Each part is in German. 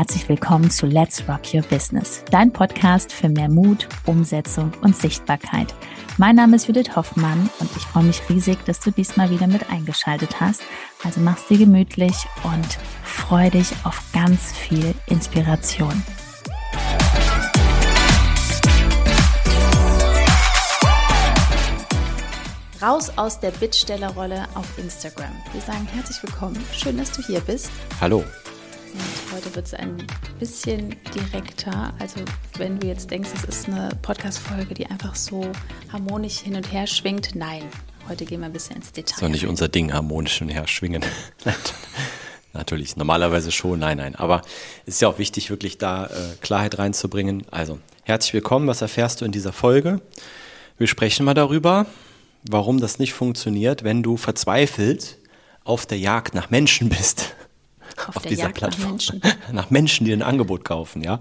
herzlich willkommen zu Let's Rock Your Business, dein Podcast für mehr Mut, Umsetzung und Sichtbarkeit. Mein Name ist Judith Hoffmann und ich freue mich riesig, dass du diesmal wieder mit eingeschaltet hast. Also mach's dir gemütlich und freu dich auf ganz viel Inspiration. Raus aus der Bittstellerrolle auf Instagram. Wir sagen herzlich willkommen. Schön, dass du hier bist. Hallo. Und heute wird es ein bisschen direkter. Also wenn du jetzt denkst, es ist eine Podcast-Folge, die einfach so harmonisch hin und her schwingt, nein. Heute gehen wir ein bisschen ins Detail. Das ist doch nicht unser Ding, harmonisch hin und her schwingen. Natürlich, normalerweise schon, nein, nein. Aber es ist ja auch wichtig, wirklich da äh, Klarheit reinzubringen. Also, herzlich willkommen, was erfährst du in dieser Folge? Wir sprechen mal darüber, warum das nicht funktioniert, wenn du verzweifelt auf der Jagd nach Menschen bist auf, auf dieser Jagd Plattform. Nach Menschen. nach Menschen, die ein Angebot kaufen, ja.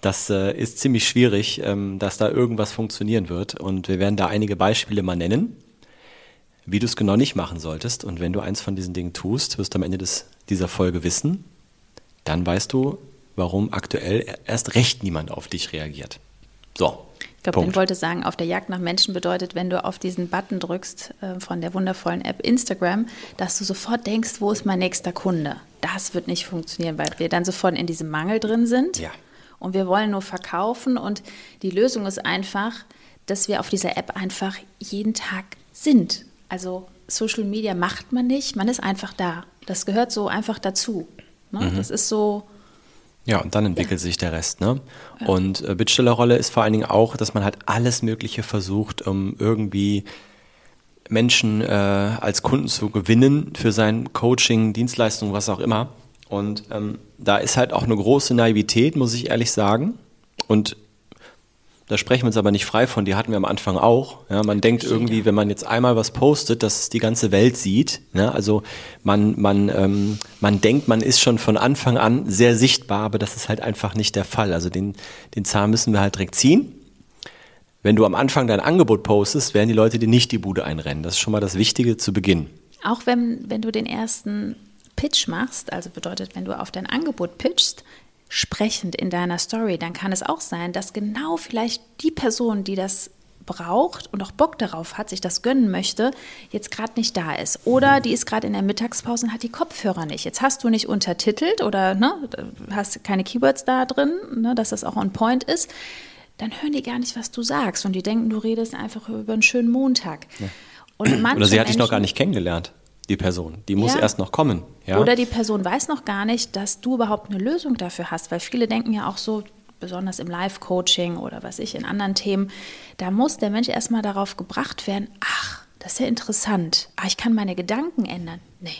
Das äh, ist ziemlich schwierig, ähm, dass da irgendwas funktionieren wird. Und wir werden da einige Beispiele mal nennen, wie du es genau nicht machen solltest. Und wenn du eins von diesen Dingen tust, wirst du am Ende des, dieser Folge wissen, dann weißt du, warum aktuell erst recht niemand auf dich reagiert. So, ich glaube, ich wollte sagen, auf der Jagd nach Menschen bedeutet, wenn du auf diesen Button drückst äh, von der wundervollen App Instagram, dass du sofort denkst, wo ist mein nächster Kunde? Das wird nicht funktionieren, weil wir dann sofort in diesem Mangel drin sind. Ja. Und wir wollen nur verkaufen. Und die Lösung ist einfach, dass wir auf dieser App einfach jeden Tag sind. Also Social Media macht man nicht, man ist einfach da. Das gehört so einfach dazu. Ne? Mhm. Das ist so ja, und dann entwickelt ja. sich der Rest. Ne? Ja. Und äh, Bittstellerrolle ist vor allen Dingen auch, dass man halt alles Mögliche versucht, um irgendwie Menschen äh, als Kunden zu gewinnen für sein Coaching, Dienstleistung, was auch immer. Und ähm, da ist halt auch eine große Naivität, muss ich ehrlich sagen. Und da sprechen wir uns aber nicht frei von, die hatten wir am Anfang auch. Ja, man denkt irgendwie, wenn man jetzt einmal was postet, dass es die ganze Welt sieht. Ne? Also man, man, ähm, man denkt, man ist schon von Anfang an sehr sichtbar, aber das ist halt einfach nicht der Fall. Also den, den Zahn müssen wir halt direkt ziehen. Wenn du am Anfang dein Angebot postest, werden die Leute dir nicht die Bude einrennen. Das ist schon mal das Wichtige zu Beginn. Auch wenn, wenn du den ersten Pitch machst, also bedeutet, wenn du auf dein Angebot pitchst, sprechend in deiner Story, dann kann es auch sein, dass genau vielleicht die Person, die das braucht und auch Bock darauf hat, sich das gönnen möchte, jetzt gerade nicht da ist. Oder die ist gerade in der Mittagspause und hat die Kopfhörer nicht. Jetzt hast du nicht untertitelt oder ne, hast keine Keywords da drin, ne, dass das auch on point ist. Dann hören die gar nicht, was du sagst und die denken, du redest einfach über einen schönen Montag. Ja. oder sie hat dich noch gar nicht kennengelernt die Person. Die muss ja. erst noch kommen. Ja? Oder die Person weiß noch gar nicht, dass du überhaupt eine Lösung dafür hast, weil viele denken ja auch so, besonders im Live-Coaching oder was ich, in anderen Themen, da muss der Mensch erstmal darauf gebracht werden, ach, das ist ja interessant, ach, ich kann meine Gedanken ändern. Nee.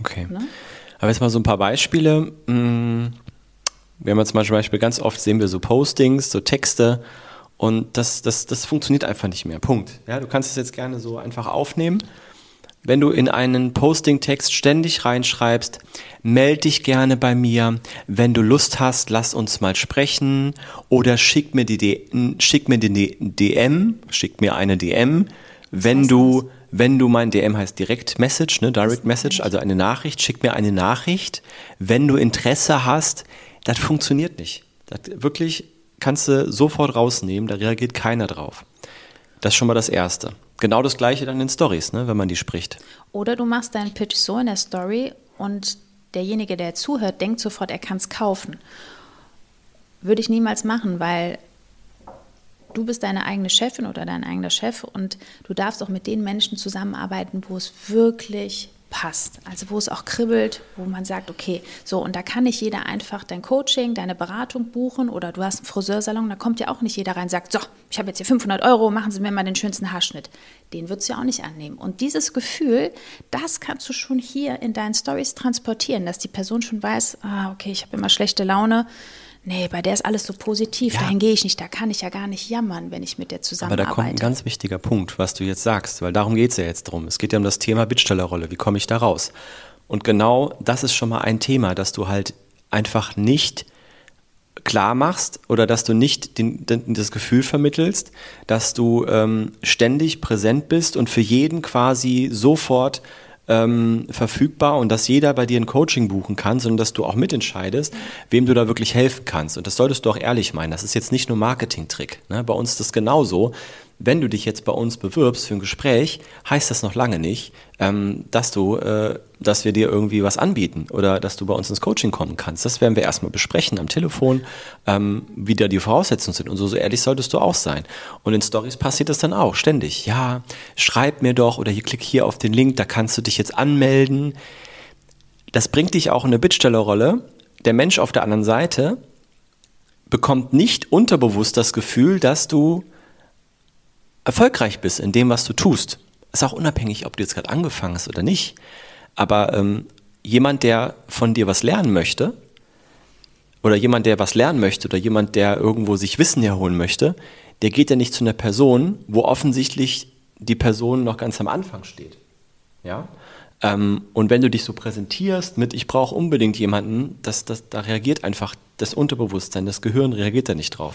Okay. Ne? Aber jetzt mal so ein paar Beispiele. Hm, wir haben jetzt zum Beispiel ganz oft sehen wir so Postings, so Texte und das, das, das funktioniert einfach nicht mehr. Punkt. Ja, du kannst es jetzt gerne so einfach aufnehmen wenn du in einen Posting-Text ständig reinschreibst, melde dich gerne bei mir. Wenn du Lust hast, lass uns mal sprechen. Oder schick mir die, schick mir die DM, schick mir eine DM. Wenn du, wenn du mein DM heißt Direct Message, ne, Direct Message, also eine Nachricht, schick mir eine Nachricht. Wenn du Interesse hast, das funktioniert nicht. Das wirklich kannst du sofort rausnehmen, da reagiert keiner drauf. Das ist schon mal das Erste. Genau das gleiche dann in Stories, ne, wenn man die spricht. Oder du machst deinen Pitch so in der Story und derjenige, der zuhört, denkt sofort, er kann es kaufen. Würde ich niemals machen, weil du bist deine eigene Chefin oder dein eigener Chef und du darfst auch mit den Menschen zusammenarbeiten, wo es wirklich passt. Also wo es auch kribbelt, wo man sagt, okay, so und da kann nicht jeder einfach dein Coaching, deine Beratung buchen oder du hast einen Friseursalon, da kommt ja auch nicht jeder rein und sagt, so, ich habe jetzt hier 500 Euro, machen Sie mir mal den schönsten Haarschnitt. Den würdest du ja auch nicht annehmen. Und dieses Gefühl, das kannst du schon hier in deinen Stories transportieren, dass die Person schon weiß, ah, okay, ich habe immer schlechte Laune, nee, bei der ist alles so positiv, ja. dahin gehe ich nicht, da kann ich ja gar nicht jammern, wenn ich mit der zusammenarbeite. Aber da kommt ein ganz wichtiger Punkt, was du jetzt sagst, weil darum geht es ja jetzt drum. Es geht ja um das Thema Bittstellerrolle, wie komme ich da raus? Und genau das ist schon mal ein Thema, dass du halt einfach nicht klar machst oder dass du nicht den, den, das Gefühl vermittelst, dass du ähm, ständig präsent bist und für jeden quasi sofort ähm, verfügbar und dass jeder bei dir ein Coaching buchen kann, sondern dass du auch mitentscheidest, wem du da wirklich helfen kannst. Und das solltest du auch ehrlich meinen. Das ist jetzt nicht nur Marketing-Trick. Ne? Bei uns ist das genauso wenn du dich jetzt bei uns bewirbst für ein Gespräch, heißt das noch lange nicht, ähm, dass du, äh, dass wir dir irgendwie was anbieten oder dass du bei uns ins Coaching kommen kannst. Das werden wir erstmal besprechen am Telefon, ähm, wie da die Voraussetzungen sind. Und so, so ehrlich solltest du auch sein. Und in Stories passiert das dann auch ständig. Ja, schreib mir doch oder hier klick hier auf den Link, da kannst du dich jetzt anmelden. Das bringt dich auch in eine Bittstellerrolle. Der Mensch auf der anderen Seite bekommt nicht unterbewusst das Gefühl, dass du erfolgreich bist in dem, was du tust. Ist auch unabhängig, ob du jetzt gerade angefangen hast oder nicht. Aber ähm, jemand, der von dir was lernen möchte, oder jemand, der was lernen möchte, oder jemand, der irgendwo sich Wissen herholen möchte, der geht ja nicht zu einer Person, wo offensichtlich die Person noch ganz am Anfang steht. Ja? Ähm, und wenn du dich so präsentierst mit, ich brauche unbedingt jemanden, das, das, da reagiert einfach das Unterbewusstsein, das Gehirn reagiert da nicht drauf.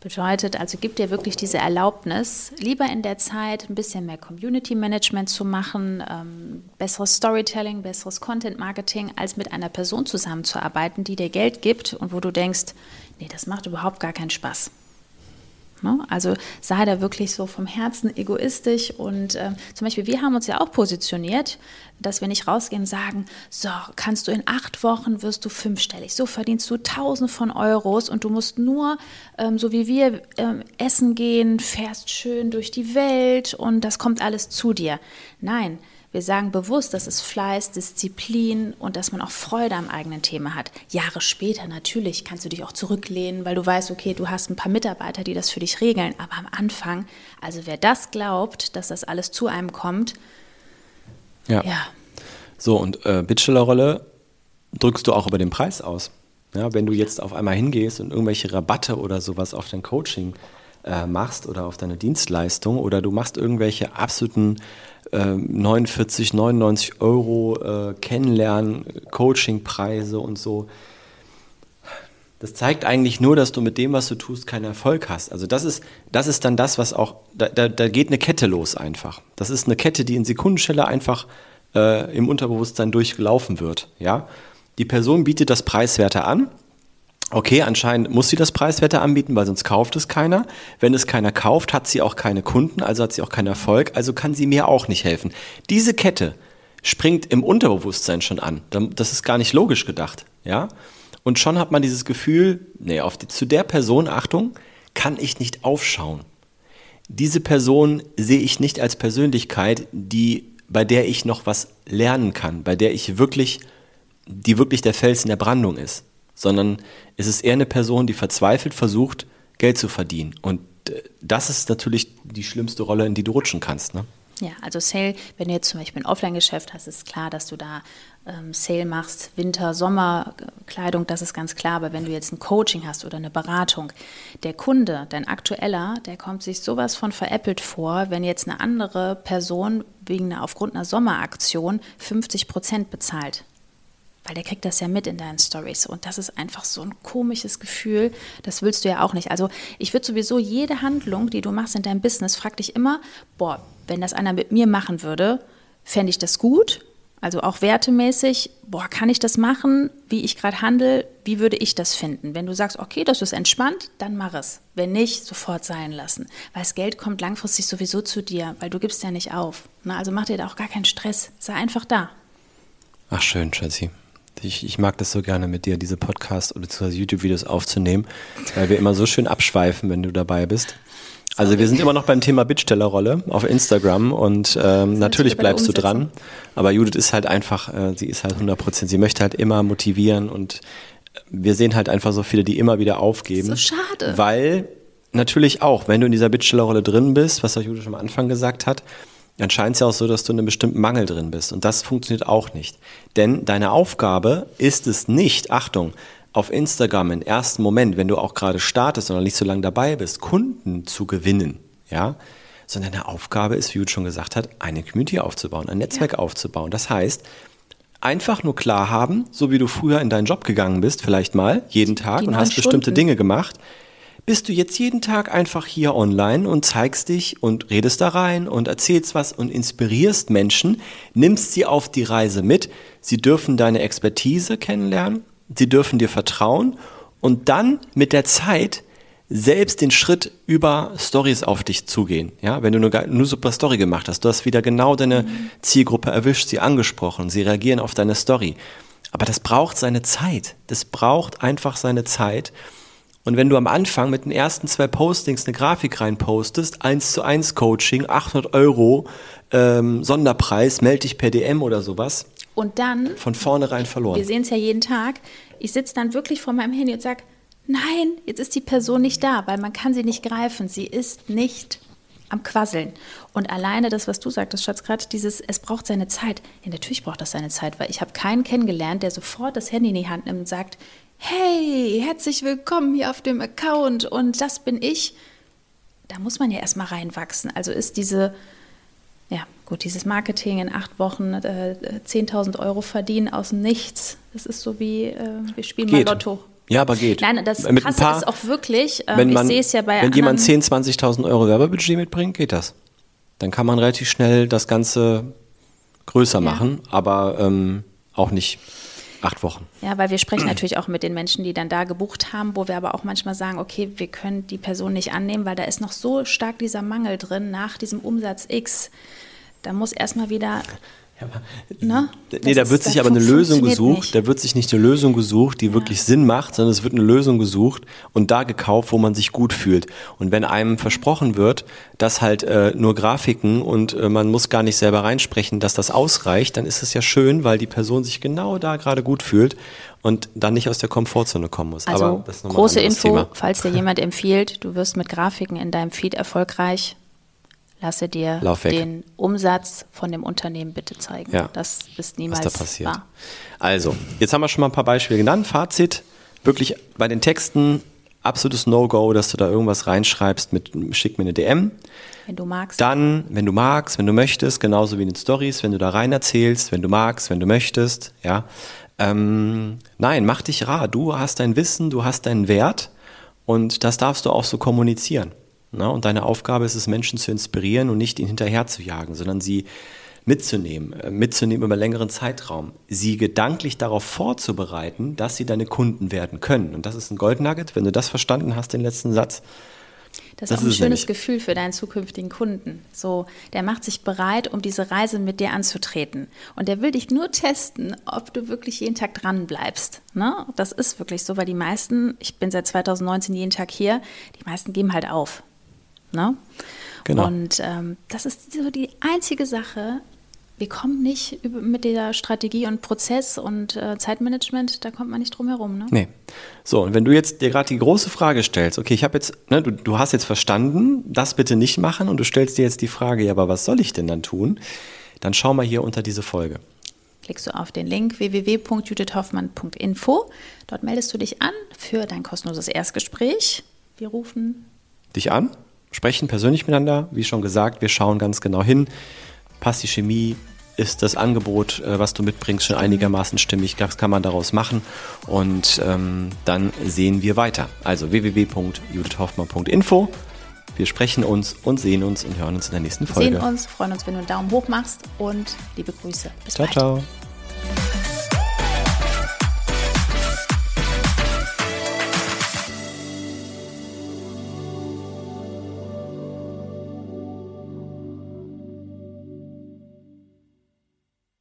Bedeutet also, gibt dir wirklich diese Erlaubnis, lieber in der Zeit ein bisschen mehr Community Management zu machen, ähm, besseres Storytelling, besseres Content Marketing, als mit einer Person zusammenzuarbeiten, die dir Geld gibt und wo du denkst, nee, das macht überhaupt gar keinen Spaß. Ne? Also sei da wirklich so vom Herzen egoistisch und äh, zum Beispiel wir haben uns ja auch positioniert, dass wir nicht rausgehen und sagen, so kannst du in acht Wochen wirst du fünfstellig, so verdienst du Tausende von Euros und du musst nur, ähm, so wie wir, ähm, essen gehen, fährst schön durch die Welt und das kommt alles zu dir. Nein, wir sagen bewusst, dass es Fleiß, Disziplin und dass man auch Freude am eigenen Thema hat. Jahre später natürlich kannst du dich auch zurücklehnen, weil du weißt, okay, du hast ein paar Mitarbeiter, die das für dich regeln. Aber am Anfang, also wer das glaubt, dass das alles zu einem kommt, ja. ja. So, und äh, Bittstellerrolle drückst du auch über den Preis aus. Ja, wenn du jetzt auf einmal hingehst und irgendwelche Rabatte oder sowas auf dein Coaching äh, machst oder auf deine Dienstleistung oder du machst irgendwelche absoluten äh, 49, 99 Euro äh, Kennenlernen, Coachingpreise und so. Das zeigt eigentlich nur, dass du mit dem, was du tust, keinen Erfolg hast. Also das ist, das ist dann das, was auch, da, da, da geht eine Kette los einfach. Das ist eine Kette, die in Sekundenschelle einfach äh, im Unterbewusstsein durchgelaufen wird. Ja? Die Person bietet das Preiswerte an Okay, anscheinend muss sie das preiswerter anbieten, weil sonst kauft es keiner. Wenn es keiner kauft, hat sie auch keine Kunden, also hat sie auch keinen Erfolg, also kann sie mir auch nicht helfen. Diese Kette springt im Unterbewusstsein schon an. Das ist gar nicht logisch gedacht, ja? Und schon hat man dieses Gefühl, nee, auf die, zu der Person, Achtung, kann ich nicht aufschauen. Diese Person sehe ich nicht als Persönlichkeit, die, bei der ich noch was lernen kann, bei der ich wirklich, die wirklich der Fels in der Brandung ist sondern es ist eher eine Person, die verzweifelt versucht, Geld zu verdienen. Und äh, das ist natürlich die schlimmste Rolle, in die du rutschen kannst. Ne? Ja, also Sale, wenn du jetzt zum Beispiel ein Offline-Geschäft hast, ist klar, dass du da ähm, Sale machst, Winter, Sommerkleidung, das ist ganz klar. Aber wenn du jetzt ein Coaching hast oder eine Beratung, der Kunde, dein aktueller, der kommt sich sowas von veräppelt vor, wenn jetzt eine andere Person wegen einer, aufgrund einer Sommeraktion 50 Prozent bezahlt weil der kriegt das ja mit in deinen Stories und das ist einfach so ein komisches Gefühl, das willst du ja auch nicht. Also ich würde sowieso jede Handlung, die du machst in deinem Business, frag dich immer, boah, wenn das einer mit mir machen würde, fände ich das gut? Also auch wertemäßig, boah, kann ich das machen, wie ich gerade handle, wie würde ich das finden? Wenn du sagst, okay, das ist entspannt, dann mach es. Wenn nicht, sofort sein lassen. Weil das Geld kommt langfristig sowieso zu dir, weil du gibst ja nicht auf. Na, also mach dir da auch gar keinen Stress. Sei einfach da. Ach schön, Schatzi. Ich, ich mag das so gerne mit dir, diese Podcasts oder YouTube-Videos aufzunehmen, weil wir immer so schön abschweifen, wenn du dabei bist. Also wir sind immer noch beim Thema Bittstellerrolle auf Instagram und ähm, natürlich bleibst du dran. Aber Judith ist halt einfach, äh, sie ist halt 100 Prozent, sie möchte halt immer motivieren und wir sehen halt einfach so viele, die immer wieder aufgeben. So schade. Weil natürlich auch, wenn du in dieser Bittstellerrolle drin bist, was auch Judith schon am Anfang gesagt hat, dann scheint es ja auch so, dass du in einem bestimmten Mangel drin bist. Und das funktioniert auch nicht. Denn deine Aufgabe ist es nicht, Achtung, auf Instagram im ersten Moment, wenn du auch gerade startest oder nicht so lange dabei bist, Kunden zu gewinnen, ja, sondern deine Aufgabe ist, wie Jude schon gesagt hat, eine Community aufzubauen, ein Netzwerk ja. aufzubauen. Das heißt, einfach nur klar haben, so wie du früher in deinen Job gegangen bist, vielleicht mal, jeden Tag Die und hast Stunden. bestimmte Dinge gemacht, bist du jetzt jeden Tag einfach hier online und zeigst dich und redest da rein und erzählst was und inspirierst Menschen, nimmst sie auf die Reise mit. Sie dürfen deine Expertise kennenlernen, sie dürfen dir vertrauen und dann mit der Zeit selbst den Schritt über Stories auf dich zugehen. Ja, wenn du nur, nur super Story gemacht hast, du hast wieder genau deine. Zielgruppe erwischt, sie angesprochen, sie reagieren auf deine Story. Aber das braucht seine Zeit. Das braucht einfach seine Zeit. Und wenn du am Anfang mit den ersten zwei Postings eine Grafik reinpostest, 1 zu 1 Coaching, 800 Euro, ähm, Sonderpreis, melde dich per DM oder sowas. Und dann. Von vornherein verloren. Wir sehen es ja jeden Tag. Ich sitze dann wirklich vor meinem Handy und sage, nein, jetzt ist die Person nicht da, weil man kann sie nicht greifen. Sie ist nicht am Quasseln. Und alleine das, was du sagtest, Schatz, gerade dieses, es braucht seine Zeit. Ja, natürlich braucht das seine Zeit, weil ich habe keinen kennengelernt, der sofort das Handy in die Hand nimmt und sagt, hey, herzlich willkommen hier auf dem Account und das bin ich. Da muss man ja erstmal reinwachsen. Also ist diese, ja, gut, dieses Marketing in acht Wochen äh, 10.000 Euro verdienen aus dem Nichts. Das ist so wie, äh, wir spielen Geht. mal Lotto. Ja, aber geht. Nein, das Mit Krasse paar, ist auch wirklich, ähm, wenn man, ich sehe es ja bei Wenn jemand 10.000, 20.000 Euro Werbebudget mitbringt, geht das. Dann kann man relativ schnell das Ganze größer ja. machen, aber ähm, auch nicht Acht Wochen. Ja, weil wir sprechen natürlich auch mit den Menschen, die dann da gebucht haben, wo wir aber auch manchmal sagen, okay, wir können die Person nicht annehmen, weil da ist noch so stark dieser Mangel drin nach diesem Umsatz X. Da muss erstmal wieder ja, aber, ne? Nee, da wird sich aber eine Lösung gesucht. Nicht. Da wird sich nicht eine Lösung gesucht, die ja. wirklich Sinn macht, sondern es wird eine Lösung gesucht und da gekauft, wo man sich gut fühlt. Und wenn einem versprochen wird, dass halt äh, nur Grafiken und äh, man muss gar nicht selber reinsprechen, dass das ausreicht, dann ist es ja schön, weil die Person sich genau da gerade gut fühlt und dann nicht aus der Komfortzone kommen muss. Also große Info, Thema. falls dir jemand empfiehlt, du wirst mit Grafiken in deinem Feed erfolgreich, lasse dir den Umsatz von dem Unternehmen bitte zeigen. Ja, das ist niemals was da passiert. wahr. Also, jetzt haben wir schon mal ein paar Beispiele genannt. Fazit, wirklich bei den Texten absolutes No-Go, dass du da irgendwas reinschreibst mit schick mir eine DM. Wenn du magst. Dann, wenn du magst, wenn du möchtest, genauso wie in den Stories, wenn du da rein erzählst, wenn du magst, wenn du möchtest, ja. Ähm, nein, mach dich rar. Du hast dein Wissen, du hast deinen Wert und das darfst du auch so kommunizieren. Na, und deine Aufgabe ist es, Menschen zu inspirieren und nicht ihnen hinterher zu jagen, sondern sie mitzunehmen, äh, mitzunehmen über längeren Zeitraum, sie gedanklich darauf vorzubereiten, dass sie deine Kunden werden können. Und das ist ein Goldnugget, wenn du das verstanden hast, den letzten Satz. Das, das ist auch ein schönes nämlich. Gefühl für deinen zukünftigen Kunden. So, der macht sich bereit, um diese Reise mit dir anzutreten. Und der will dich nur testen, ob du wirklich jeden Tag dran bleibst. Ne? Das ist wirklich so, weil die meisten, ich bin seit 2019 jeden Tag hier, die meisten geben halt auf. Ne? Genau. Und ähm, das ist so die einzige Sache, wir kommen nicht mit der Strategie und Prozess und äh, Zeitmanagement, da kommt man nicht drum herum. Ne? Nee. So, und wenn du jetzt dir gerade die große Frage stellst, okay, ich habe jetzt, ne, du, du hast jetzt verstanden, das bitte nicht machen und du stellst dir jetzt die Frage, ja, aber was soll ich denn dann tun? Dann schau mal hier unter diese Folge. Klickst du auf den Link www.judithhoffmann.info. Dort meldest du dich an für dein kostenloses Erstgespräch. Wir rufen dich an sprechen persönlich miteinander. Wie schon gesagt, wir schauen ganz genau hin. Passt die Chemie? Ist das Angebot, äh, was du mitbringst, schon einigermaßen stimmig? Was kann man daraus machen? Und ähm, dann sehen wir weiter. Also www.judithhoffmann.info. Wir sprechen uns und sehen uns und hören uns in der nächsten Folge. Wir sehen uns, freuen uns, wenn du einen Daumen hoch machst und liebe Grüße. Bis ciao, bald. Ciao, ciao.